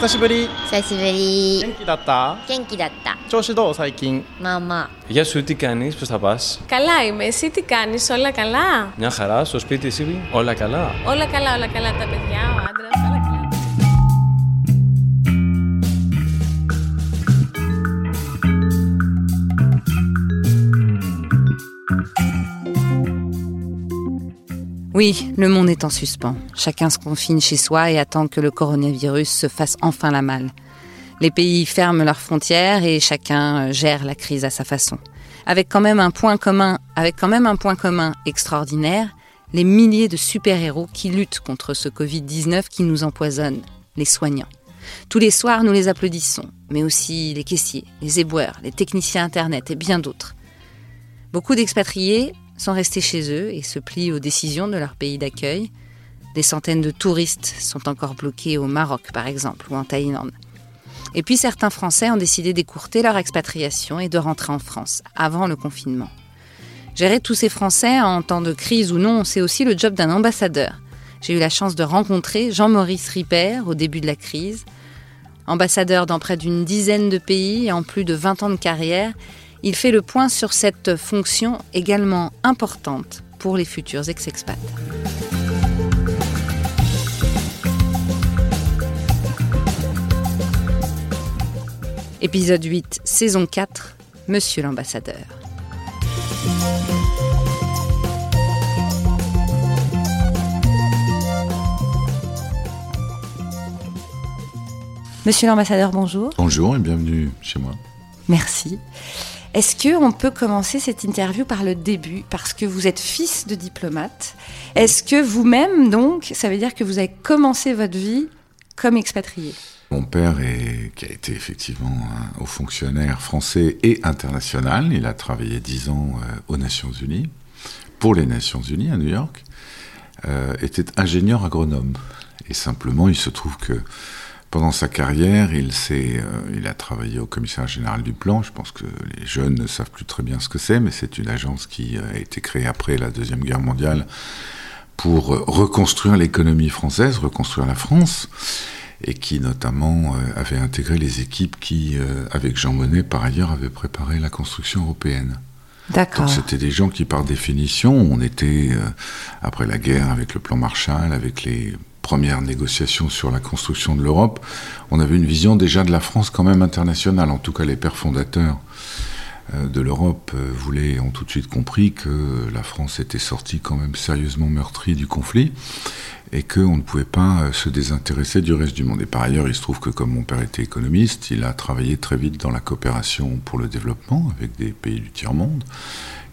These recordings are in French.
久しぶり久しぶり元気だった元気だった調子どう最近まあまあ Γεια σου, τι κάνεις, πώς θα πας. Καλά είμαι. Εσύ τι κάνεις, όλα καλά. Μια χαρά, στο σπίτι εσύ, όλα καλά. Όλα καλά, όλα καλά. Τα παιδιά, ο άντρας, Oui, le monde est en suspens. Chacun se confine chez soi et attend que le coronavirus se fasse enfin la malle. Les pays ferment leurs frontières et chacun euh, gère la crise à sa façon. Avec quand même un point commun, avec quand même un point commun extraordinaire, les milliers de super-héros qui luttent contre ce Covid-19 qui nous empoisonne, les soignants. Tous les soirs, nous les applaudissons, mais aussi les caissiers, les éboueurs, les techniciens Internet et bien d'autres. Beaucoup d'expatriés sont restés chez eux et se plient aux décisions de leur pays d'accueil. Des centaines de touristes sont encore bloqués au Maroc, par exemple, ou en Thaïlande. Et puis certains Français ont décidé d'écourter leur expatriation et de rentrer en France avant le confinement. Gérer tous ces Français en temps de crise ou non, c'est aussi le job d'un ambassadeur. J'ai eu la chance de rencontrer Jean-Maurice Ripper au début de la crise. Ambassadeur dans près d'une dizaine de pays et en plus de 20 ans de carrière, il fait le point sur cette fonction également importante pour les futurs ex-expats. Épisode 8, saison 4, Monsieur l'ambassadeur. Monsieur l'ambassadeur, bonjour. Bonjour et bienvenue chez moi. Merci. Est-ce que on peut commencer cette interview par le début parce que vous êtes fils de diplomate Est-ce que vous-même donc, ça veut dire que vous avez commencé votre vie comme expatrié? Mon père, qui a été effectivement un haut fonctionnaire français et international, il a travaillé dix ans euh, aux Nations Unies, pour les Nations Unies à New York, euh, était ingénieur agronome. Et simplement, il se trouve que pendant sa carrière, il, euh, il a travaillé au commissariat général du plan. Je pense que les jeunes ne savent plus très bien ce que c'est, mais c'est une agence qui a été créée après la Deuxième Guerre mondiale pour reconstruire l'économie française, reconstruire la France, et qui notamment euh, avait intégré les équipes qui, euh, avec Jean Monnet, par ailleurs, avaient préparé la construction européenne. D'accord. Donc c'était des gens qui, par définition, on était, euh, après la guerre, avec le plan Marshall, avec les premières négociations sur la construction de l'Europe, on avait une vision déjà de la France quand même internationale. En tout cas, les pères fondateurs euh, de l'Europe euh, voulaient, ont tout de suite compris que la France était sortie quand même sérieusement meurtrie du conflit et qu'on ne pouvait pas euh, se désintéresser du reste du monde. Et par ailleurs, il se trouve que comme mon père était économiste, il a travaillé très vite dans la coopération pour le développement avec des pays du tiers-monde.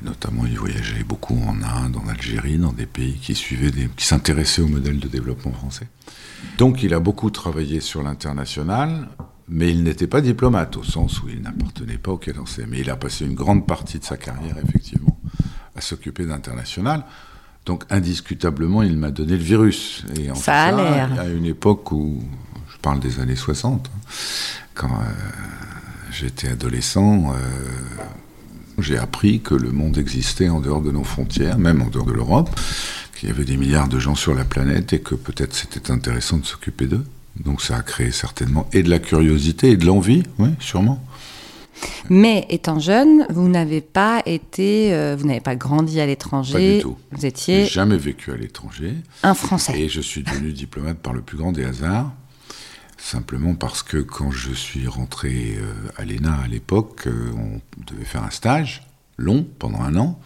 Notamment, il voyageait beaucoup en Inde, en Algérie, dans des pays qui suivaient, qui s'intéressaient au modèle de développement français. Donc, il a beaucoup travaillé sur l'international, mais il n'était pas diplomate au sens où il n'appartenait pas au Quai d'Orsay. Mais il a passé une grande partie de sa carrière, effectivement, à s'occuper d'international. Donc, indiscutablement, il m'a donné le virus. Et en Ça a l'air. À une époque où, je parle des années 60, hein, quand euh, j'étais adolescent, euh, j'ai appris que le monde existait en dehors de nos frontières, même en dehors de l'Europe, qu'il y avait des milliards de gens sur la planète et que peut-être c'était intéressant de s'occuper d'eux. Donc ça a créé certainement et de la curiosité et de l'envie, oui, sûrement. Mais étant jeune, vous n'avez pas été, euh, vous n'avez pas grandi à l'étranger. Pas du tout. Vous J'ai étiez jamais vécu à l'étranger un Français. et je suis devenu diplomate par le plus grand des hasards. Simplement parce que quand je suis rentré euh, à l'ENA à l'époque, euh, on devait faire un stage long pendant un an.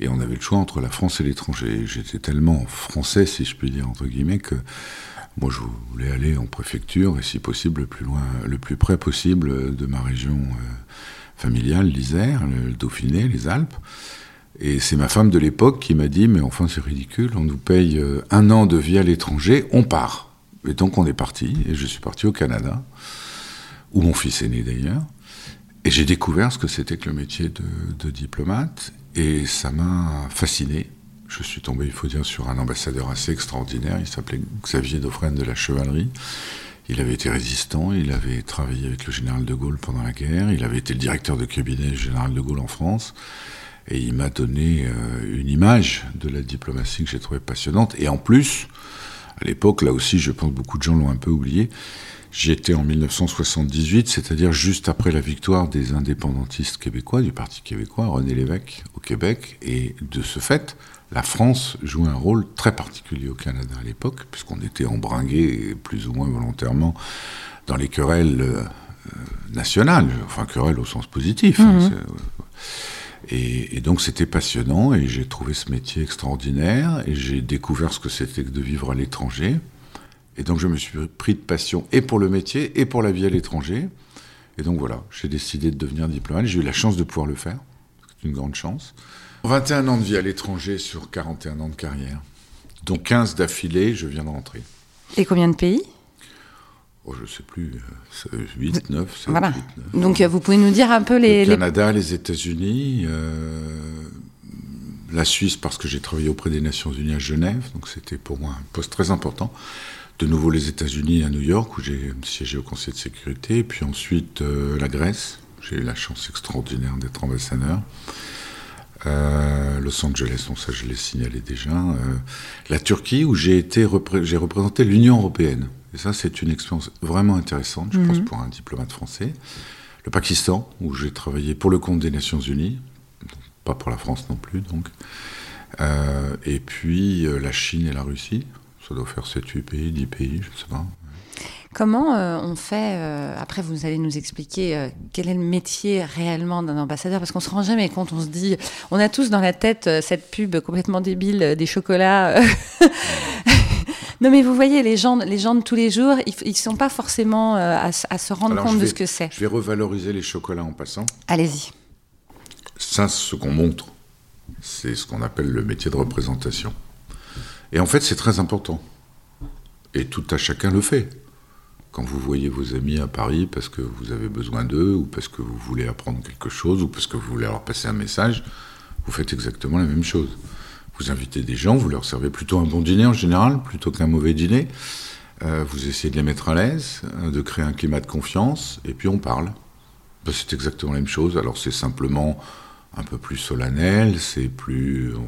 Et on avait le choix entre la France et l'étranger. J'étais tellement français, si je puis dire, entre guillemets, que moi je voulais aller en préfecture et si possible le plus loin, le plus près possible de ma région euh, familiale, l'Isère, le Dauphiné, les Alpes. Et c'est ma femme de l'époque qui m'a dit, mais enfin c'est ridicule, on nous paye euh, un an de vie à l'étranger, on part. Et donc on est parti, et je suis parti au Canada, où mon fils est né d'ailleurs. Et j'ai découvert ce que c'était que le métier de, de diplomate, et ça m'a fasciné. Je suis tombé, il faut dire, sur un ambassadeur assez extraordinaire. Il s'appelait Xavier Dauphren de la Chevalerie. Il avait été résistant, il avait travaillé avec le général de Gaulle pendant la guerre, il avait été le directeur de cabinet du général de Gaulle en France. Et il m'a donné euh, une image de la diplomatie que j'ai trouvée passionnante. Et en plus, À l'époque, là aussi, je pense que beaucoup de gens l'ont un peu oublié. J'y étais en 1978, c'est-à-dire juste après la victoire des indépendantistes québécois, du Parti québécois, René Lévesque, au Québec. Et de ce fait, la France jouait un rôle très particulier au Canada à l'époque, puisqu'on était embringué, plus ou moins volontairement, dans les querelles euh, nationales, enfin querelles au sens positif. hein, Mhm. et, et donc c'était passionnant et j'ai trouvé ce métier extraordinaire et j'ai découvert ce que c'était que de vivre à l'étranger. Et donc je me suis pris de passion et pour le métier et pour la vie à l'étranger. Et donc voilà, j'ai décidé de devenir diplomate. J'ai eu la chance de pouvoir le faire. C'est une grande chance. 21 ans de vie à l'étranger sur 41 ans de carrière. dont 15 d'affilée, je viens de rentrer. Et combien de pays? Oh, je sais plus, 8, 9, 7, Voilà. 8, 9. Donc euh, vous pouvez nous dire un peu les... Le les- Canada, les États-Unis, euh, la Suisse parce que j'ai travaillé auprès des Nations Unies à Genève, donc c'était pour moi un poste très important. De nouveau les États-Unis à New York où j'ai siégé au Conseil de sécurité, et puis ensuite euh, la Grèce. J'ai eu la chance extraordinaire d'être ambassadeur. Euh, Los Angeles, donc ça je l'ai signalé déjà. Euh, la Turquie où j'ai été repré- j'ai représenté l'Union européenne. Et ça c'est une expérience vraiment intéressante, je pense, pour un diplomate français. Le Pakistan où j'ai travaillé pour le compte des Nations Unies, pas pour la France non plus donc. Euh, et puis la Chine et la Russie. Ça doit faire 7-8 pays, 10 pays, je ne sais pas. Comment euh, on fait euh, Après, vous allez nous expliquer euh, quel est le métier réellement d'un ambassadeur, parce qu'on se rend jamais compte. On se dit, on a tous dans la tête cette pub complètement débile des chocolats. non, mais vous voyez, les gens, les gens de tous les jours, ils, ils sont pas forcément à, se rendre Alors, compte de ce que c'est. Je vais revaloriser les chocolats en passant. Allez-y. Ça, ce qu'on montre, c'est ce qu'on appelle le métier de représentation. Et en fait, c'est très important. Et tout à chacun le fait. Quand vous voyez vos amis à Paris parce que vous avez besoin d'eux, ou parce que vous voulez apprendre quelque chose, ou parce que vous voulez leur passer un message, vous faites exactement la même chose. Vous invitez des gens, vous leur servez plutôt un bon dîner en général, plutôt qu'un mauvais dîner. Euh, vous essayez de les mettre à l'aise, euh, de créer un climat de confiance, et puis on parle. Ben, c'est exactement la même chose. Alors c'est simplement un peu plus solennel, c'est plus euh,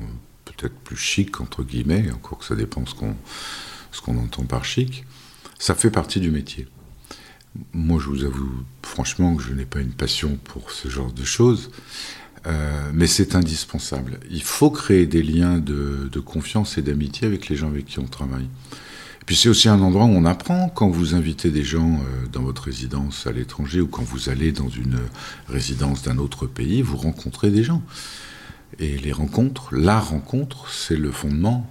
peut-être plus chic entre guillemets, encore que ça dépend ce qu'on ce qu'on entend par chic. Ça fait partie du métier. Moi, je vous avoue franchement que je n'ai pas une passion pour ce genre de choses, euh, mais c'est indispensable. Il faut créer des liens de, de confiance et d'amitié avec les gens avec qui on travaille. Et puis c'est aussi un endroit où on apprend quand vous invitez des gens euh, dans votre résidence à l'étranger ou quand vous allez dans une résidence d'un autre pays, vous rencontrez des gens. Et les rencontres, la rencontre, c'est le fondement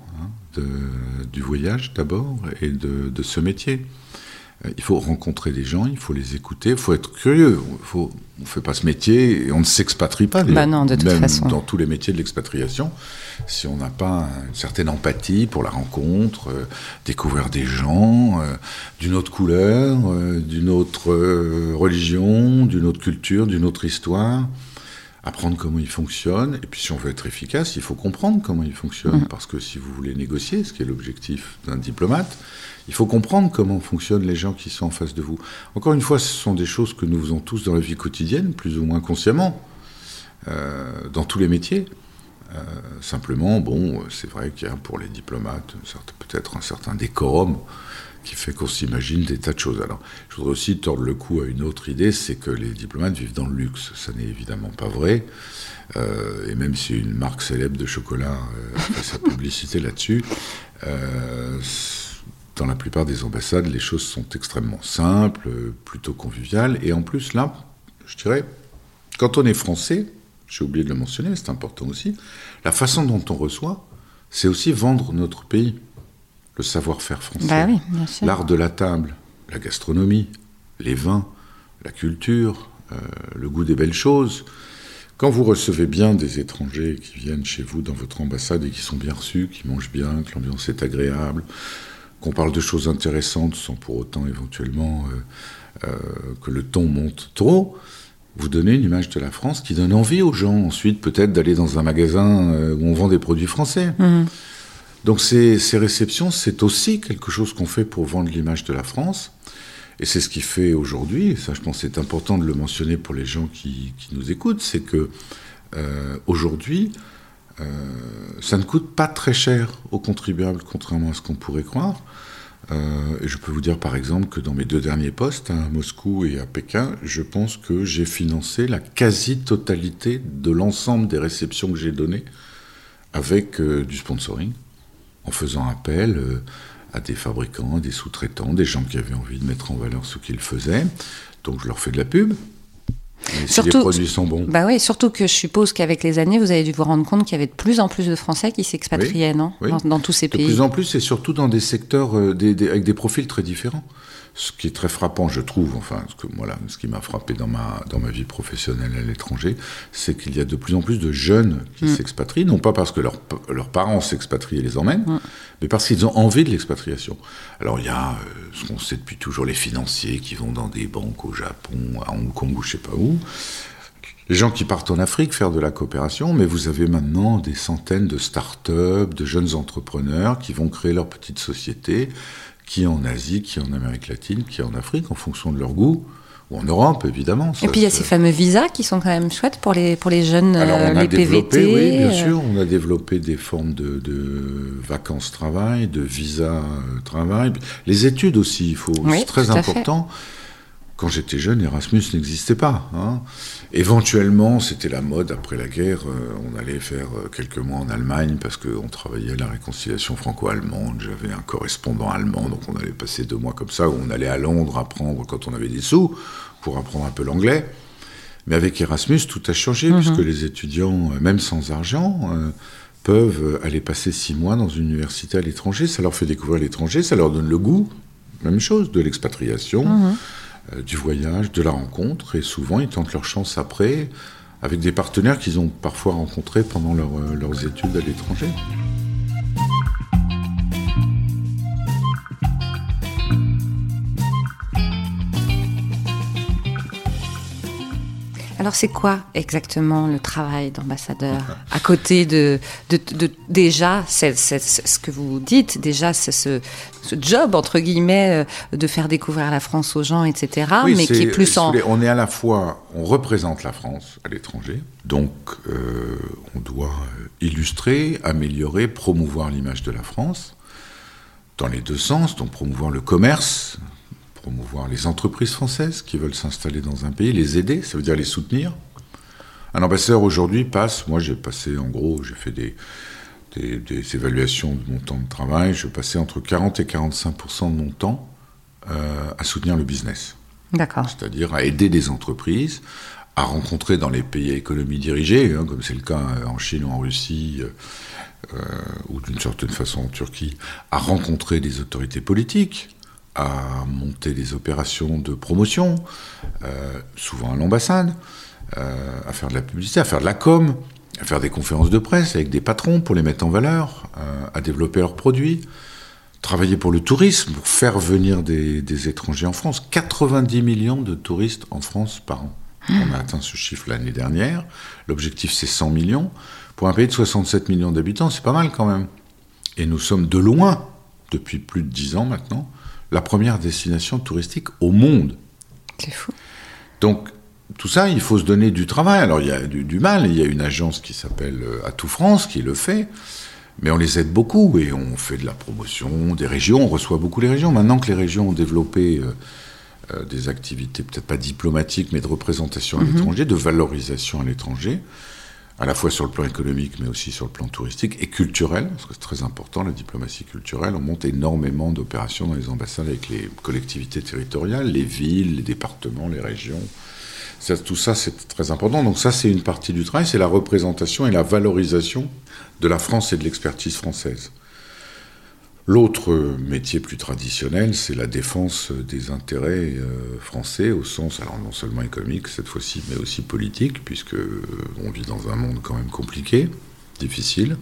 de- du voyage d'abord et de, de ce métier. Euh, Il faut rencontrer des gens, il faut les écouter, il faut être curieux. Faut, on ne fait pas ce métier et on ne s'expatrie pas. Bah non, de toute Même façon. Dans tous les métiers de l'expatriation, si on n'a pas une certaine empathie pour la rencontre, euh, découvrir des gens euh, d'une autre couleur, euh, d'une autre religion, d'une autre culture, d'une autre histoire, apprendre comment ils fonctionnent. Et puis si on veut être efficace, il faut comprendre comment ils fonctionnent. Parce que si vous voulez négocier, ce qui est l'objectif d'un diplomate, il faut comprendre comment fonctionnent les gens qui sont en face de vous. Encore une fois, ce sont des choses que nous faisons tous dans la vie quotidienne, plus ou moins consciemment, euh, dans tous les métiers. Euh, simplement, bon, c'est vrai qu'il y a pour les diplomates peut-être un certain décorum qui fait qu'on s'imagine des tas de choses. Alors, je voudrais aussi tordre le cou à une autre idée, c'est que les diplomates vivent dans le luxe. Ça n'est évidemment pas vrai. Euh, et même si une marque célèbre de chocolat euh, fait sa publicité là-dessus, euh, dans la plupart des ambassades, les choses sont extrêmement simples, plutôt conviviales. Et en plus, là, je dirais, quand on est français, j'ai oublié de le mentionner, c'est important aussi, la façon dont on reçoit, c'est aussi vendre notre pays, le savoir-faire français Bah oui, l'art de la table, la gastronomie, les vins, la culture, euh, le goût des belles choses. Quand vous recevez bien des étrangers qui viennent chez vous dans votre ambassade et qui sont bien reçus, qui mangent bien, que l'ambiance est agréable, qu'on parle de choses intéressantes sans pour autant éventuellement euh, euh, que le ton monte trop, vous donnez une image de la France qui donne envie aux gens ensuite peut-être d'aller dans un magasin où on vend des produits français. Mhm. Donc ces, réceptions, c'est aussi quelque chose qu'on fait pour vendre l'image de la France. Et c'est ce qui fait aujourd'hui, ça je pense c'est important de le mentionner pour les gens qui, nous écoutent, c'est que euh, aujourd'hui, euh, ça ne coûte pas très cher aux contribuables, contrairement à ce qu'on pourrait croire. Euh, et je peux vous dire par exemple que dans mes deux derniers postes, à Moscou et à Pékin, je pense que j'ai financé la quasi-totalité de l'ensemble des réceptions que j'ai données avec du sponsoring, en faisant appel euh, à des fabricants, des sous-traitants, des gens qui avaient envie de mettre en valeur ce qu'ils faisaient. Donc je leur fais de la pub. Et si les produits sont bons. Bah oui, surtout que je suppose qu'avec les années, vous avez dû vous rendre compte qu'il y avait de plus en plus de Français qui s'expatriaient, non? Oui. dans, dans tous ces De pays. plus en plus, et surtout dans des secteurs euh, des- des- avec des profils très différents. Ce qui est très frappant, je trouve, enfin, ce, que, voilà, ce qui m'a frappé dans ma, dans ma vie professionnelle à l'étranger, c'est qu'il y a de plus en plus de jeunes qui Mm. s'expatrient, non pas parce que leurs pa- leurs parents s'expatrient et les emmènent, Mm. mais parce qu'ils ont envie de l'expatriation. Alors il y a euh, ce qu'on sait depuis toujours, les financiers qui vont dans des banques au Japon, à Hong Kong ou je sais pas où. Les gens qui partent en Afrique faire de la coopération, mais vous avez maintenant des centaines de start-up, de jeunes entrepreneurs qui vont créer leur petite société, qui est en Asie, qui est en Amérique latine, qui est en Afrique, en fonction de leur goût, ou en Europe, évidemment. Et puis il y a ces fameux visas qui sont quand même chouettes pour les, pour les jeunes, alors, euh, on a les développé, PVT. oui, bien euh, sûr, on a développé des formes de, de vacances-travail, de visa-travail. Les études aussi, il faut, Oui, c'est très fait. Quand j'étais jeune, Erasmus n'existait pas. hein. Éventuellement, c'était la mode après la guerre. euh, on allait faire euh, quelques mois en Allemagne parce qu'on travaillait à la réconciliation franco-allemande. J'avais un correspondant allemand, donc on allait passer deux mois comme ça, où on allait à Londres apprendre quand on avait des sous pour apprendre un peu l'anglais. Mais avec Erasmus, tout a changé, puisque les étudiants, euh, même sans argent, euh, peuvent aller passer six mois dans une université à l'étranger. Ça leur fait découvrir l'étranger, ça leur donne le goût, même chose, de l'expatriation, euh, du voyage, de la rencontre. Et souvent, ils tentent leur chance après, avec des partenaires qu'ils ont parfois rencontrés pendant euh, leurs études à l'étranger. Alors c'est quoi exactement le travail d'ambassadeur à côté de, de, de- déjà ce que vous dites déjà c'est ce, ce job entre guillemets euh, de faire découvrir la France aux gens etc Oui, mais qui est plus en On est à la fois, on représente la France à l'étranger, donc euh, on doit illustrer, améliorer, promouvoir l'image de la France dans les deux sens, donc promouvoir le commerce, promouvoir les entreprises françaises qui veulent s'installer dans un pays, les aider, ça veut dire les soutenir. Un ambassadeur aujourd'hui passe, moi j'ai passé en gros, j'ai fait des, des, des évaluations de mon temps de travail, je passais entre 40 et 45% de mon temps euh, à soutenir le business d'accord c'est-à-dire à aider des entreprises à rencontrer dans les pays à économie dirigée, hein, comme c'est le cas euh, en Chine ou en Russie, euh, ou d'une certaine façon en Turquie, à rencontrer des autorités politiques, à monter des opérations de promotion, euh, souvent à l'ambassade, euh, à faire de la publicité, à faire de la com, à faire des conférences de presse avec des patrons pour les mettre en valeur, euh, à développer leurs produits travailler pour le tourisme, pour faire venir des, des étrangers en France. 90 millions de touristes en France par an. On a atteint ce chiffre l'année dernière. L'objectif, c'est 100 millions. Pour un pays de 67 millions d'habitants, c'est pas mal quand même. Et nous sommes de loin, depuis plus de 10 ans maintenant, la première destination touristique au monde. c'est fou Donc, tout ça, il faut se donner du travail. Alors, il y a du, du mal. Il y a une agence qui s'appelle euh, Atout France qui le fait. Mais on les aide beaucoup et on fait de la promotion des régions. On reçoit beaucoup les régions. Maintenant que les régions ont développé euh, euh, des activités, peut-être pas diplomatiques, mais de représentation à l'étranger, de valorisation à l'étranger, à la fois sur le plan économique, mais aussi sur le plan touristique et culturel, parce que c'est très important, la diplomatie culturelle. On monte énormément d'opérations dans les ambassades avec les collectivités territoriales, les villes, les départements, les régions. Tout ça, c'est très important. Donc ça, c'est une partie du travail, c'est la représentation et la valorisation de la France et de l'expertise française. L'autre métier plus traditionnel, c'est la défense des intérêts euh, français au sens, alors non seulement économique cette fois-ci, mais aussi politique, puisque euh, on vit dans un monde quand même compliqué, difficile,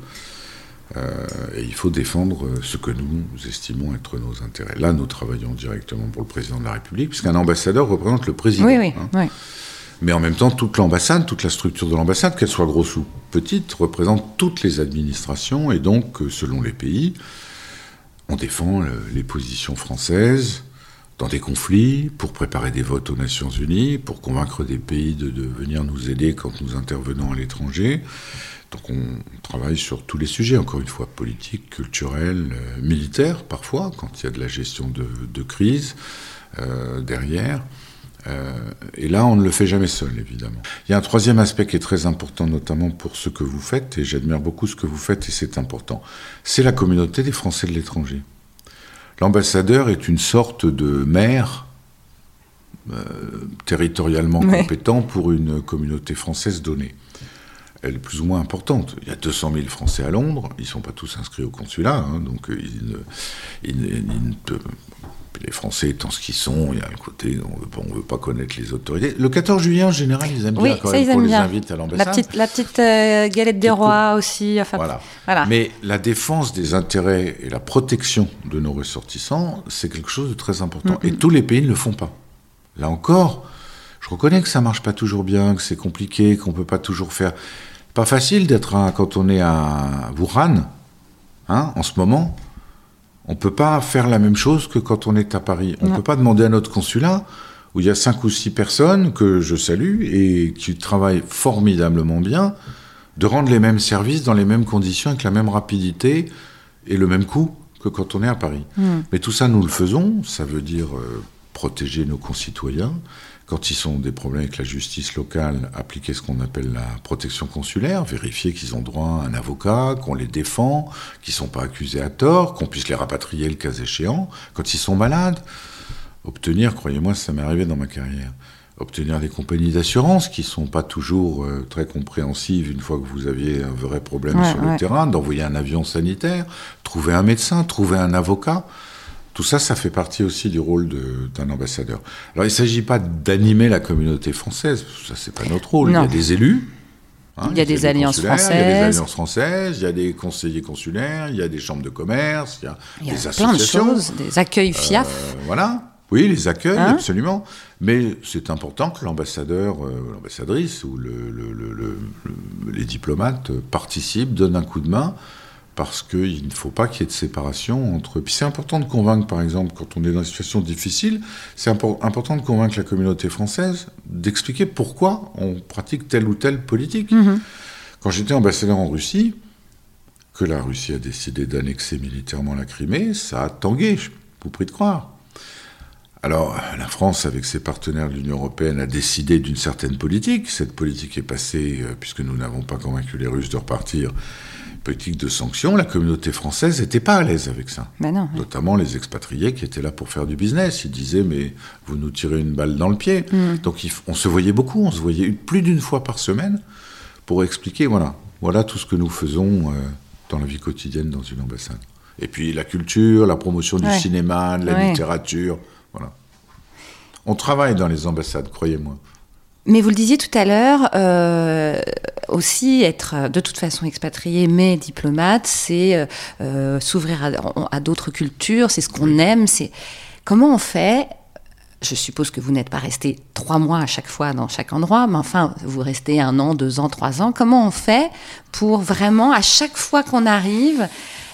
euh, et il faut défendre ce que nous estimons être nos intérêts. Là, nous travaillons directement pour le président de la République, puisqu'un ambassadeur représente le président. oui oui, hein. oui. Mais en même temps, toute l'ambassade, toute la structure de l'ambassade, qu'elle soit grosse ou petite, représente toutes les administrations. Et donc, selon les pays, on défend les positions françaises dans des conflits, pour préparer des votes aux Nations Unies, pour convaincre des pays de, venir nous aider quand nous intervenons à l'étranger. Donc on travaille sur tous les sujets, encore une fois, politiques, culturels, euh, militaires parfois, quand il y a de la gestion de, de crise euh, derrière. Euh, et là, on ne le fait jamais seul, évidemment. Il y a un troisième aspect qui est très important, notamment pour ce que vous faites, et j'admire beaucoup ce que vous faites, et c'est important. C'est la communauté des Français de l'étranger. L'ambassadeur est une sorte de maire euh, territorialement Ouais. compétent pour une communauté française donnée. Elle est plus ou moins importante. Il y a 200 000 Français à Londres, ils ne sont pas tous inscrits au consulat, hein, donc euh, ils ne, ils ne- ils ne les Français étant ce qu'ils sont, il y a le côté, on veut pas, on veut pas connaître les autorités. Le 14 juillet, en général, ils aiment Oui, bien quand ça même ils aiment les bien. invite à La l'ambassade. petite, la petite euh, galette des rois aussi. Enfin, Voilà. voilà. Mais la défense des intérêts et la protection de nos ressortissants, c'est quelque chose de très important. Et tous les pays ne le font pas. Là encore, je reconnais que ça marche pas toujours bien, que c'est compliqué, qu'on peut pas toujours faire. Pas facile d'être quand on est à Wuhan, hein, en ce moment. On peut pas faire la même chose que quand on est à Paris. On Non. peut pas demander à notre consulat où il y a cinq ou six personnes que je salue et qui travaillent formidablement bien, de rendre les mêmes services dans les mêmes conditions, avec la même rapidité et le même coût que quand on est à Paris. Mais tout ça, nous le faisons. Ça veut dire euh, protéger nos concitoyens. Quand ils ont des problèmes avec la justice locale, appliquer ce qu'on appelle la protection consulaire, vérifier qu'ils ont droit à un avocat, qu'on les défend, qu'ils ne sont pas accusés à tort, qu'on puisse les rapatrier le cas échéant. Quand ils sont malades, obtenir, croyez-moi, ça m'est arrivé dans ma carrière, obtenir des compagnies d'assurance qui sont pas toujours euh, très compréhensives une fois que vous aviez un vrai problème Ouais, sur ouais. le terrain, d'envoyer un avion sanitaire, trouver un médecin, trouver un avocat. Tout ça, ça fait partie aussi du rôle d'un ambassadeur. Alors, il ne s'agit pas d'animer la communauté française, ça, c'est pas notre rôle. Non. Il y a des élus. hein, Il y a des alliances consulaires, Il y a des françaises. alliances françaises, il y a des conseillers consulaires, il y a des chambres de commerce, il y a, Il y a des plein de associations. choses, des accueils FIAF. Euh, voilà. Oui, les accueils, Hein absolument. Mais c'est important que l'ambassadeur, euh, l'ambassadrice ou le, le- le- le- le- les diplomates participent, donnent un coup de main, parce qu'il ne faut pas qu'il y ait de séparation entre. Puis c'est important de convaincre, par exemple, quand on est dans une situation difficile, c'est impor- important de convaincre la communauté française d'expliquer pourquoi on pratique telle ou telle politique. Mhm. Quand j'étais ambassadeur en Russie, que la Russie a décidé d'annexer militairement la Crimée, ça a tangué, je vous prie de croire. Alors, la France, avec ses partenaires de l'Union européenne, a décidé d'une certaine politique. Cette politique est passée, euh, puisque nous n'avons pas convaincu les Russes de repartir, politique de sanctions. La communauté française n'était pas à l'aise avec ça. Ben non. Notamment les expatriés qui étaient là pour faire du business. Ils disaient, mais vous nous tirez une balle dans le pied. Donc il f- on se voyait beaucoup, on se voyait plus d'une fois par semaine pour expliquer, voilà, voilà tout ce que nous faisons euh, dans la vie quotidienne dans une ambassade. Et puis la culture, la promotion du Ouais. cinéma, de la Ouais. littérature, voilà. On travaille dans les ambassades, croyez-moi. Mais vous le disiez tout à l'heure, euh, aussi être de toute façon expatrié mais diplomate, c'est euh, euh, s'ouvrir à, à d'autres cultures, c'est ce qu'on aime. C'est comment on fait Je suppose que vous n'êtes pas resté trois mois à chaque fois dans chaque endroit, mais enfin vous restez un an, deux ans, trois ans. Comment on fait pour vraiment à chaque fois qu'on arrive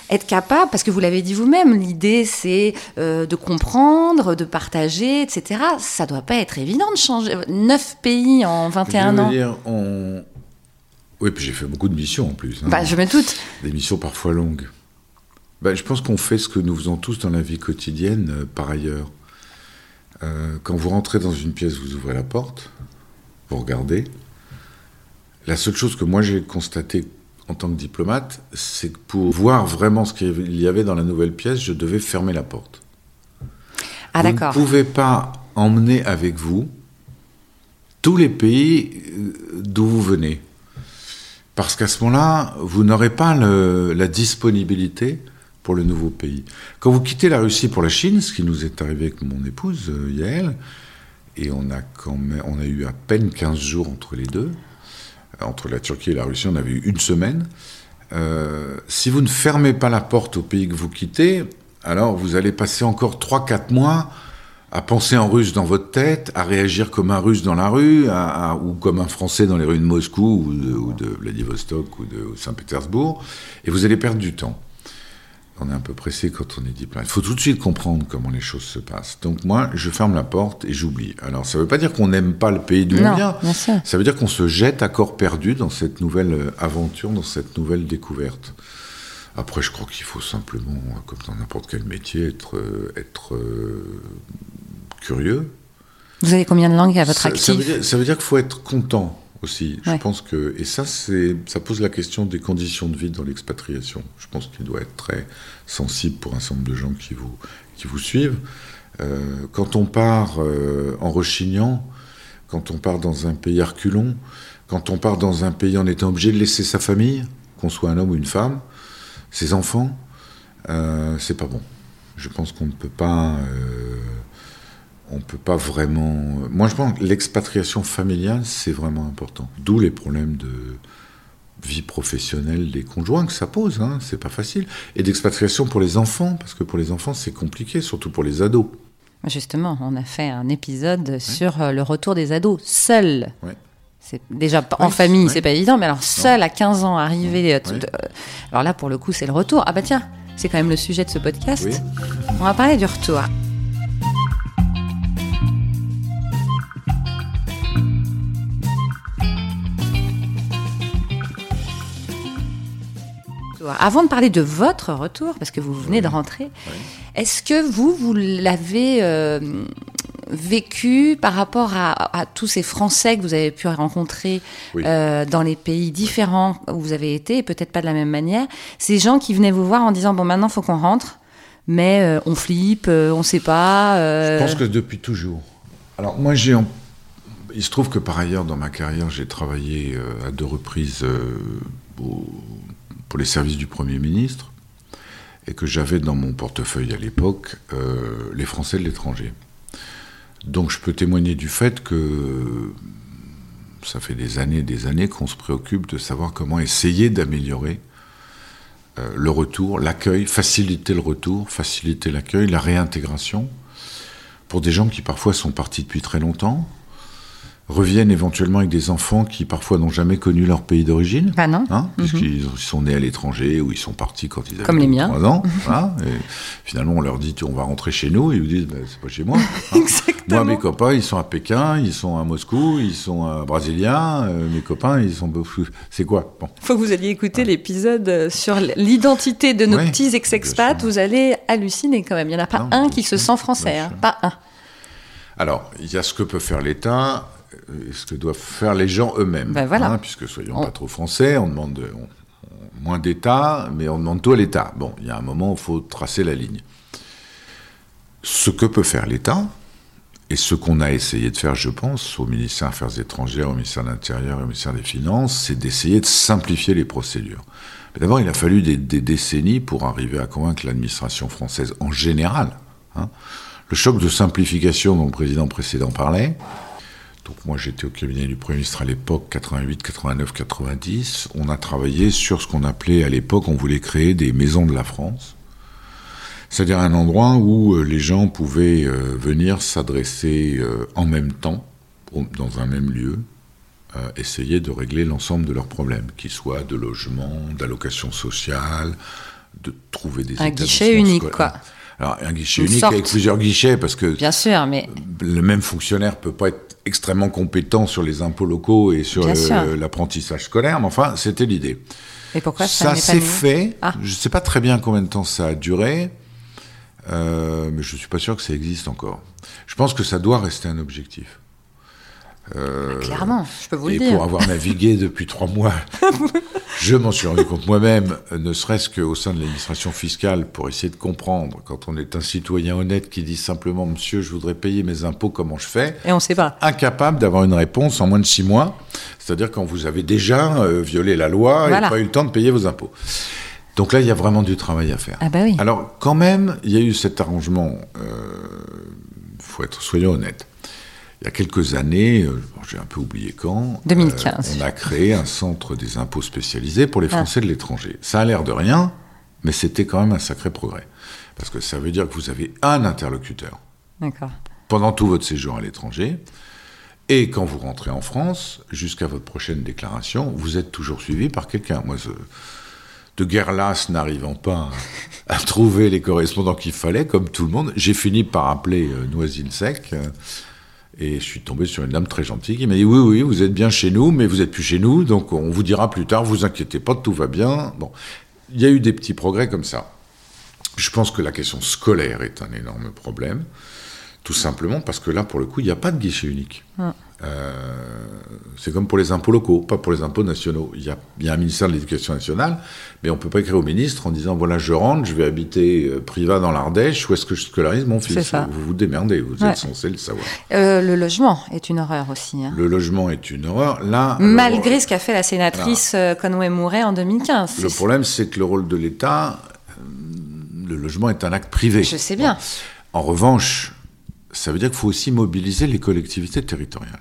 être capable, parce que vous l'avez dit vous-même, l'idée c'est euh, de comprendre, de partager, etc. Ça doit pas être évident de changer neuf pays en 21 Je veux ans. dire, on... Oui, puis j'ai fait beaucoup de missions en plus. hein. Bah, je me doute. Des missions parfois longues. Ben, je pense qu'on fait ce que nous faisons tous dans la vie quotidienne euh, par ailleurs. Euh, quand vous rentrez dans une pièce, vous ouvrez la porte, vous regardez. La seule chose que moi j'ai constaté en tant que diplomate, c'est que pour voir vraiment ce qu'il y avait dans la nouvelle pièce, je devais fermer la porte. Ah vous ne pouvez pas emmener avec vous tous les pays euh, d'où vous venez. Parce qu'à ce moment-là, vous n'aurez pas le- la disponibilité pour le nouveau pays. Quand vous quittez la Russie pour la Chine, ce qui nous est arrivé avec mon épouse, euh, Yael, et on a, quand même, on a eu à peine 15 jours entre les deux, entre la Turquie et la Russie, on avait eu une semaine. Euh, si vous ne fermez pas la porte au pays que vous quittez, alors vous allez passer encore 3-4 mois à penser en russe dans votre tête, à réagir comme un russe dans la rue, ou comme un français dans les rues de Moscou, ou de, ou de Vladivostok, ou de Saint-Pétersbourg, et vous allez perdre du temps. On est un peu pressé quand on est diplomate. Il faut tout de suite comprendre comment les choses se passent. Donc moi, je ferme la porte et j'oublie. Alors ça ne veut pas dire qu'on n'aime pas le pays d'où on vient. Ça veut dire qu'on se jette à corps perdu dans cette nouvelle euh, aventure, dans cette nouvelle découverte. Après, je crois qu'il faut simplement, euh, comme dans n'importe quel métier, être, euh, être euh, curieux. Vous avez combien de langues à votre ça, ça veut actif dire, ça veut dire qu'il faut être content aussi. Je pense que et ça c'est ça pose la question des conditions de vie dans l'expatriation. Je pense qu'il doit être très sensible pour un certain nombre de gens qui vous qui vous suivent. Euh, quand on part euh, en rechignant, quand on part dans un pays reculon, quand on part dans un pays en étant obligé de laisser sa famille, qu'on soit un homme ou une femme, ses enfants, euh, c'est pas bon. Je pense qu'on ne peut pas on peut pas vraiment. Moi, je pense que l'expatriation familiale, c'est vraiment important. D'où les problèmes de vie professionnelle des conjoints que ça pose. Hein. C'est pas facile. Et d'expatriation pour les enfants, parce que pour les enfants, c'est compliqué, surtout pour les ados. Justement, on a fait un épisode sur euh, le retour des ados seuls. Ouais. C'est déjà en Oui, famille, ouais. c'est pas évident, mais alors seul à 15 ans, arrivé. euh, tout- Ouais. euh, alors là, pour le coup, c'est le retour. Ah bah tiens, c'est quand même le sujet de ce podcast. Oui. On va parler du retour. Avant de parler de votre retour, parce que vous venez de rentrer, est-ce que vous, vous l'avez euh, vécu par rapport à, à tous ces Français que vous avez pu rencontrer Oui. euh, dans les pays différents où vous avez été, et peut-être pas de la même manière Ces gens qui venaient vous voir en disant, bon, maintenant, faut qu'on rentre, mais euh, on flippe, on sait pas. Je pense que depuis toujours. Alors moi j'ai, il se trouve que par ailleurs dans ma carrière j'ai travaillé euh, à deux reprises euh, au- pour les services du Premier ministre et que j'avais dans mon portefeuille à l'époque euh, les Français de l'étranger. Donc je peux témoigner du fait que ça fait des années et des années qu'on se préoccupe de savoir comment essayer d'améliorer euh, le retour, l'accueil, faciliter le retour, faciliter l'accueil, la réintégration pour des gens qui parfois sont partis depuis très longtemps, reviennent éventuellement avec des enfants qui parfois n'ont jamais connu leur pays d'origine. Bah non. Hein, puisqu'ils ils sont nés à l'étranger ou ils sont partis quand ils avaient Comme les miens. 3 ans. voilà, et finalement, on leur dit on va rentrer chez nous. Et ils vous disent bah, c'est pas chez moi. hein. Moi, mes copains, ils sont à Pékin, ils sont à Moscou, ils sont à Brasilia. euh, mes copains, ils sont. C'est quoi? Bon. faut que vous alliez écouter l'épisode euh, sur l'identité de nos petits ex-expats. Vous allez halluciner quand même. Il n'y en a pas Non, un qui se sent français. hein. Pas un. Alors, il y a ce que peut faire l'État ce que doivent faire les gens eux-mêmes. Ben voilà. hein, puisque soyons On- pas trop français, on demande de- on- on- moins d'État, mais on demande tout à l'État. Bon, il y a un moment où il faut tracer la ligne. Ce que peut faire l'État, et ce qu'on a essayé de faire, je pense, au ministère des Affaires étrangères, au ministère de l'Intérieur et au ministère des Finances, c'est d'essayer de simplifier les procédures. Mais d'abord, il a fallu des, des décennies pour arriver à convaincre l'administration française en général. hein. Le choc de simplification dont le président précédent parlait, donc moi j'étais au cabinet du Premier ministre à l'époque, 88, 89, 90, on a travaillé sur ce qu'on appelait à l'époque, on voulait créer des maisons de la France. C'est-à-dire un endroit où euh, les gens pouvaient euh, venir s'adresser euh, en même temps, dans un même lieu, essayer de régler l'ensemble de leurs problèmes, qu'ils soient de logement, d'allocation sociale, de trouver des Un guichet unique, scolaires. quoi. Alors un guichet Une unique sorte. avec plusieurs guichets, parce que Bien sûr, mais le même fonctionnaire peut pas être extrêmement compétent sur les impôts locaux et sur euh, l'apprentissage scolaire, mais enfin, c'était l'idée. et pourquoi ça, s'est fait. Ah. Je ne sais pas très bien combien de temps ça a duré, euh, mais je suis pas sûr que ça existe encore. Je pense que ça doit rester un objectif. Euh, Clairement, je peux vous et le dire. pour avoir navigué depuis trois mois, je m'en suis rendu compte moi-même, euh, ne serait-ce qu'au sein de l'administration fiscale, pour essayer de comprendre, quand on est un citoyen honnête qui dit simplement, monsieur, je voudrais payer mes impôts, comment je fais? Et on ne sait pas. incapable d'avoir une réponse en moins de six mois, c'est-à-dire quand vous avez déjà euh, violé la loi Voilà. et pas eu le temps de payer vos impôts. Donc là, il y a vraiment du travail à faire. Ah bah oui. Alors, quand même, il y a eu cet arrangement, il faut être, soyons honnêtes. Il y a quelques années, euh, bon, j'ai un peu oublié quand, 2015. euh, on a créé un centre des impôts spécialisés pour les Ah. Français de l'étranger. Ça a l'air de rien, mais c'était quand même un sacré progrès. Parce que ça veut dire que vous avez un interlocuteur pendant tout votre séjour à l'étranger. Et quand vous rentrez en France, jusqu'à votre prochaine déclaration, vous êtes toujours suivi par quelqu'un. Moi, de guerre lasse n'arrivant pas à, à trouver les correspondants qu'il fallait, comme tout le monde, j'ai fini par appeler euh, Noisy-le-Sec. euh, et je suis tombé sur une dame très gentille qui m'a dit Oui, oui, vous êtes bien chez nous, mais vous n'êtes plus chez nous, donc on vous dira plus tard, vous inquiétez pas, tout va bien. Bon, il y a eu des petits progrès comme ça. Je pense que la question scolaire est un énorme problème, tout simplement parce que là, pour le coup, il n'y a pas de guichet unique. Euh, c'est comme pour les impôts locaux, pas pour les impôts nationaux. Il y a, il y a un ministère de l'Éducation nationale, mais on ne peut pas écrire au ministre en disant voilà, je rentre, je vais habiter euh, privat dans l'Ardèche, où est-ce que je scolarise mon fils? Ça. Vous vous démerdez, vous Ouais. êtes censé le savoir. Euh, le logement est une horreur aussi. hein. Le logement est une horreur. Là, Malgré ce qu'a fait la sénatrice euh, Conway Mouret en 2015. le problème, c'est que le rôle de l'État, le logement est un acte privé. Je sais bien. En revanche, ça veut dire qu'il faut aussi mobiliser les collectivités territoriales.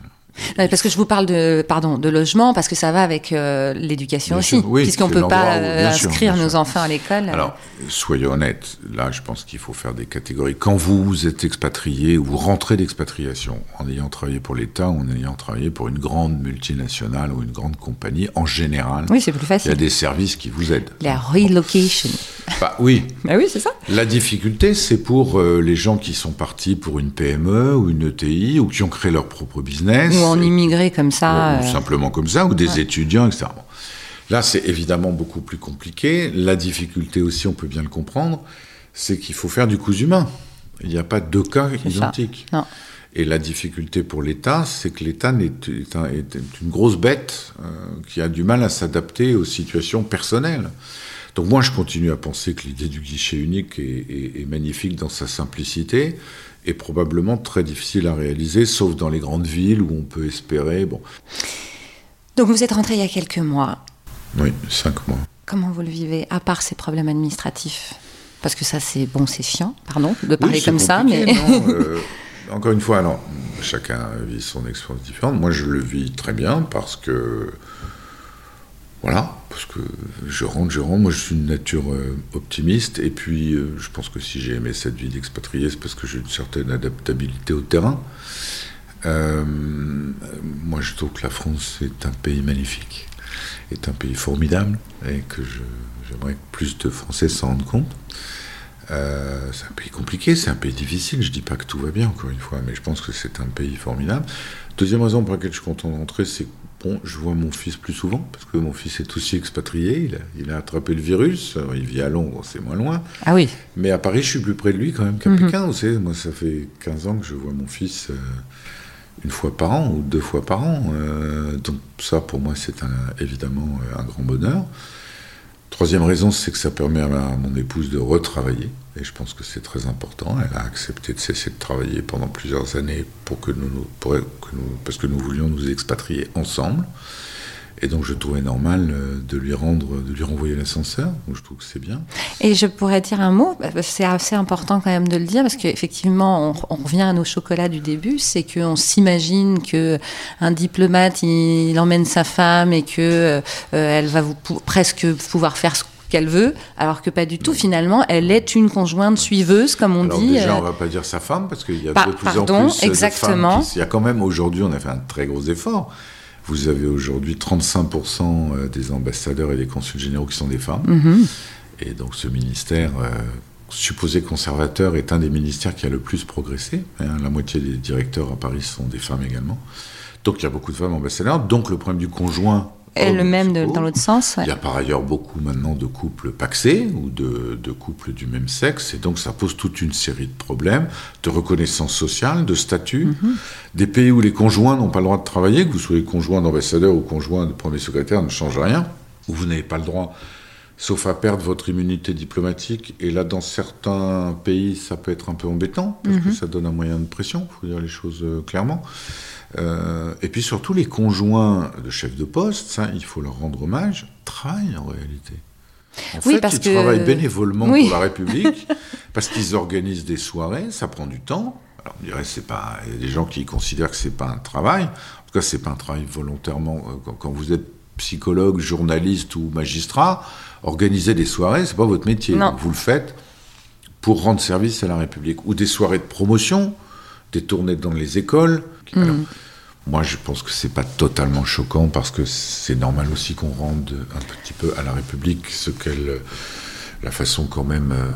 Non, parce que je vous parle de, pardon, de logement, parce que ça va avec euh, l'éducation aussi. oui, Puisqu'on c'est peut pas euh, sûr, inscrire nos sûr. enfants à l'école. Alors, soyons honnêtes, là, je pense qu'il faut faire des catégories. Quand vous êtes expatrié ou vous rentrez d'expatriation en ayant travaillé pour l'État ou en ayant travaillé pour une grande multinationale ou une grande compagnie, en général, oui, c'est plus il y a facile. des services qui vous aident. La relocation. Bah, oui, Bah oui, c'est ça. La difficulté, c'est pour euh, les gens qui sont partis pour une PME ou une ETI ou qui ont créé leur propre business. Ou en immigré comme ça. ou euh, simplement comme ça, ou des étudiants, etc. Bon. Là, c'est évidemment beaucoup plus compliqué. La difficulté aussi, on peut bien le comprendre, c'est qu'il faut faire du cousu humain. Il n'y a pas deux cas identiques. Non. Et la difficulté pour l'État, c'est que l'État est, est un- est une grosse bête euh, qui a du mal à s'adapter aux situations personnelles. Donc moi, je continue à penser que l'idée du guichet unique est magnifique dans sa simplicité et probablement très difficile à réaliser, sauf dans les grandes villes où on peut espérer. Bon, Donc vous êtes rentré il y a quelques mois. oui, cinq mois. Comment vous le vivez, à part ces problèmes administratifs? Parce que ça, c'est bon, c'est chiant, pardon, de parler Oui, comme ça, mais. non, euh, encore une fois, alors, chacun vit son expérience différente. Moi, je le vis très bien parce que. Voilà, parce que je rentre, je rentre. Moi, je suis une nature euh, optimiste. Et puis, euh, je pense que si j'ai aimé cette vie d'expatrié, c'est parce que j'ai une certaine adaptabilité au terrain. Euh, moi, je trouve que la France est un pays magnifique, est un pays formidable, et que j'aimerais que plus de Français s'en rendent compte. C'est un pays compliqué, c'est un pays difficile. Je dis pas que tout va bien, encore une fois, mais je pense que c'est un pays formidable. Deuxième raison pour laquelle je suis content de rentrer, c'est bon, je vois mon fils plus souvent, parce que mon fils est aussi expatrié. Il a, il a attrapé le virus. Il vit à Londres, c'est moins loin. Ah oui, Mais à Paris, je suis plus près de lui quand même qu'à Pékin. Vous savez, moi, ça fait 15 ans que je vois mon fils euh, une fois par an ou deux fois par an. Euh, donc ça, pour moi, c'est évidemment euh, un grand bonheur. Troisième raison, c'est que ça permet à, ma- à mon épouse de retravailler. Et je pense que c'est très important. Elle a accepté de cesser de travailler pendant plusieurs années pour que nous, parce que nous voulions nous expatrier ensemble. Et donc je trouvais normal euh, de lui rendre, de lui renvoyer l'ascenseur. Je trouve que c'est bien. Et je pourrais dire un mot, bah, c'est assez important quand même de le dire, parce qu'effectivement, on, revient à nos chocolats du début, c'est qu'on s'imagine que un diplomate, il, emmène sa femme et que euh, elle va presque pouvoir faire ce qu'elle veut, alors que pas du tout. Finalement, elle est une conjointe suiveuse, comme on Alors dit. déjà, euh, on va pas dire sa femme, parce qu'il y a Par- de plus pardon, en plus exactement. de femmes. qui- il y a quand même, aujourd'hui, on a fait un très gros effort. Vous avez aujourd'hui 35% euh, des ambassadeurs et des consuls généraux qui sont des femmes. mhm. Et donc ce ministère, euh, supposé conservateur, est un des ministères qui a le plus progressé. hein. la moitié des directeurs à Paris sont des femmes également. Donc il y a beaucoup de femmes ambassadeurs. Donc le problème du conjoint... Et le même de- dans l'autre sens. ouais. Il y a par ailleurs beaucoup maintenant de couples paxés ou de, de couples du même sexe, et donc ça pose toute une série de problèmes de reconnaissance sociale, de statut. Mhm. Des pays où les conjoints n'ont pas le droit de travailler, que vous soyez conjoint d'ambassadeur ou conjoint de premier secrétaire, ne change rien, où vous n'avez pas le droit, sauf à perdre votre immunité diplomatique. Et là, dans certains pays, ça peut être un peu embêtant, parce que ça donne un moyen de pression, il faut dire les choses euh, clairement. Euh, et puis surtout, les conjoints de chefs de poste, ça, il faut leur rendre hommage, travaillent en réalité. En Oui, fait, parce ils que- travaillent bénévolement Oui. pour la République, parce qu'ils organisent des soirées, ça prend du temps. Alors, on dirait c'est pas. Il y a des gens qui considèrent que c'est pas un travail. En tout cas, c'est pas un travail volontairement. euh, Quand, quand vous êtes psychologue, journaliste ou magistrat, organiser des soirées, c'est pas votre métier. Non. Donc, vous le faites pour rendre service à la République. Ou des soirées de promotion, des tournées dans les écoles. Alors, Moi, je pense que c'est pas totalement choquant parce que c'est normal aussi qu'on rende un petit peu à la République ce qu'elle, la façon quand même euh,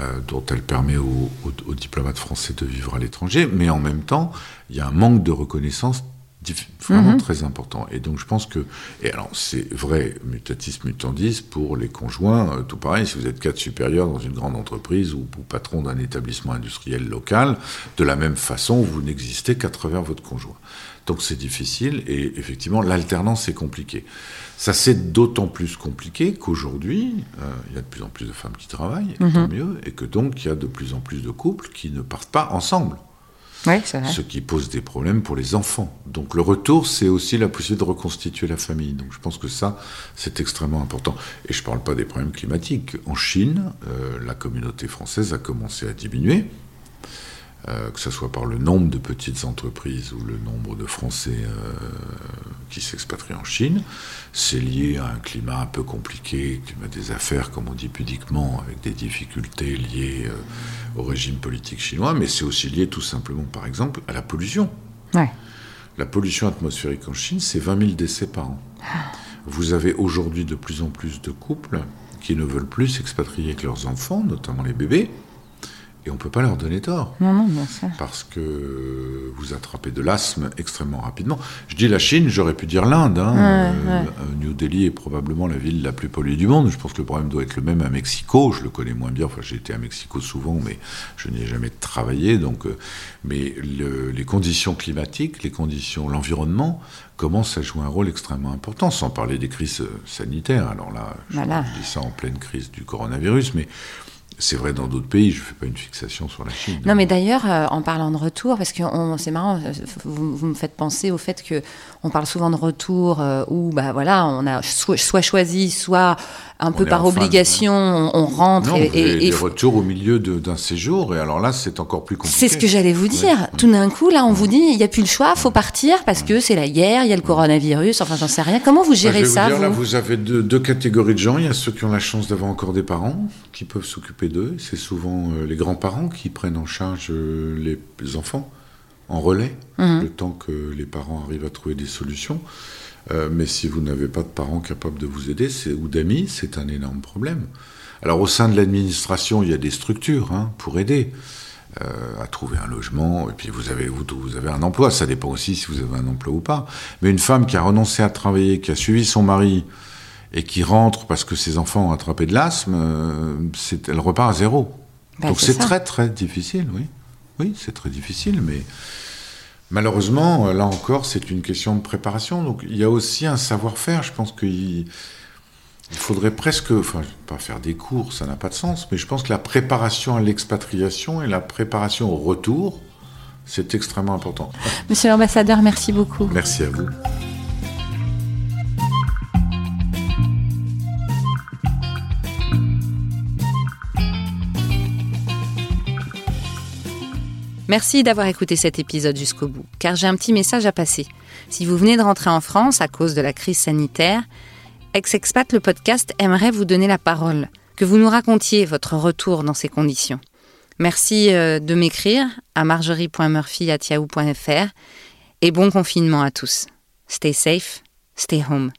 euh, dont elle permet aux, aux, diplomates français de vivre à l'étranger, mais en même temps, il y a un manque de reconnaissance vraiment Mhm. très important. Et donc je pense que, et alors c'est vrai, mutatis mutandis, pour les conjoints, euh, tout pareil, si vous êtes cadre supérieur dans une grande entreprise ou, ou patron d'un établissement industriel local, de la même façon, vous n'existez qu'à travers votre conjoint. Donc c'est difficile et effectivement l'alternance est compliquée. Ça c'est d'autant plus compliqué qu'aujourd'hui euh, il y a de plus en plus de femmes qui travaillent, et tant mieux, et que donc il y a de plus en plus de couples qui ne partent pas ensemble Ce qui pose des problèmes pour les enfants. Donc le retour, c'est aussi la possibilité de reconstituer la famille. Donc je pense que ça, c'est extrêmement important. Et je ne parle pas des problèmes climatiques. En Chine, euh, la communauté française a commencé à diminuer, euh, que ce soit par le nombre de petites entreprises ou le nombre de Français euh, qui s'expatrient en Chine. C'est lié à un climat un peu compliqué, climat des affaires, comme on dit pudiquement, avec des difficultés liées euh, au régime politique chinois, mais c'est aussi lié tout simplement, par exemple, à la pollution. Ouais. La pollution atmosphérique en Chine, c'est 20 000 décès par an. Vous avez aujourd'hui de plus en plus de couples qui ne veulent plus s'expatrier avec leurs enfants, notamment les bébés, et on ne peut pas leur donner tort. Non, non, bien sûr. Parce que vous attrapez de l'asthme extrêmement rapidement. Je dis la Chine, j'aurais pu dire l'Inde. hein. Ouais, Euh, New Delhi est probablement la ville la plus polluée du monde. Je pense que le problème doit être le même à Mexico. Je le connais moins bien. Enfin, j'ai été à Mexico souvent, mais je n'y ai jamais travaillé. Donc, euh, mais le- les conditions climatiques, les conditions, l'environnement commencent à jouer un rôle extrêmement important. Sans parler des crises euh, sanitaires. Alors là, je Voilà. dis ça en pleine crise du coronavirus, mais c'est vrai dans d'autres pays. Je ne fais pas une fixation sur la Chine. Non, mais d'ailleurs, euh, en parlant de retour, parce que c'est marrant, euh, vous, vous me faites penser au fait que on parle souvent de retour euh, où, bah voilà, on a soit, soit choisi, soit un peu par obligation, on, on rentre Non, et, vous et- et retours au milieu d'un séjour, et alors là, c'est encore plus compliqué. c'est ce que j'allais vous dire. Tout d'un coup, là, on vous dit, il n'y a plus le choix, faut partir parce que c'est la guerre, il y a le coronavirus, enfin, j'en sais rien. Comment vous Bah, je gérez vous ça, dire, là, vous? vous avez deux, deux catégories de gens. Il y a ceux qui ont la chance d'avoir encore des parents, qui peuvent s'occuper d'eux. C'est souvent euh, les grands-parents qui prennent en charge euh, les, enfants en relais, Mhm. le temps que les parents arrivent à trouver des solutions. Euh, mais si vous n'avez pas de parents capables de vous aider, ou d'amis, c'est un énorme problème. Alors au sein de l'administration, il y a des structures hein, pour aider euh, à trouver un logement, et puis vous avez, vous, vous avez un emploi, ça dépend aussi si vous avez un emploi ou pas. Mais une femme qui a renoncé à travailler, qui a suivi son mari, et qui rentre parce que ses enfants ont attrapé de l'asthme, euh, c'est- elle repart à zéro. Bah, Donc c'est très très difficile, oui. Oui, c'est très difficile, mais malheureusement, là encore, c'est une question de préparation. Donc il y a aussi un savoir-faire. Je pense qu'il il faudrait presque, enfin, je vais pas faire des cours, ça n'a pas de sens, mais je pense que la préparation à l'expatriation et la préparation au retour, c'est extrêmement important. Monsieur l'ambassadeur, merci beaucoup. Merci à vous. Merci d'avoir écouté cet épisode jusqu'au bout, car j'ai un petit message à passer. Si vous venez de rentrer en France à cause de la crise sanitaire, Ex-Expat, le podcast, aimerait vous donner la parole, que vous nous racontiez votre retour dans ces conditions. Merci euh, de m'écrire à marjorie.murphy.yahoo.fr et bon confinement à tous. Stay safe, stay home.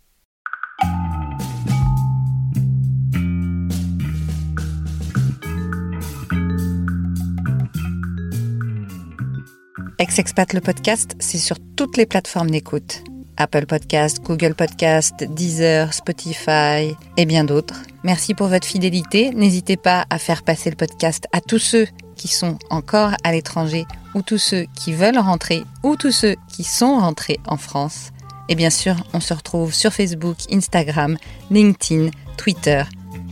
Ex-Expat le podcast, c'est sur toutes les plateformes d'écoute. Apple Podcast, Google Podcast, Deezer, Spotify et bien d'autres. Merci pour votre fidélité. N'hésitez pas à faire passer le podcast à tous ceux qui sont encore à l'étranger ou tous ceux qui veulent rentrer ou tous ceux qui sont rentrés en France. Et bien sûr, on se retrouve sur Facebook, Instagram, LinkedIn, Twitter,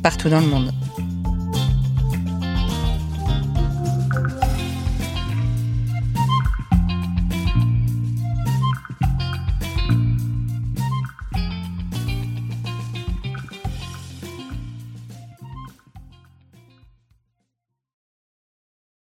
partout dans le monde.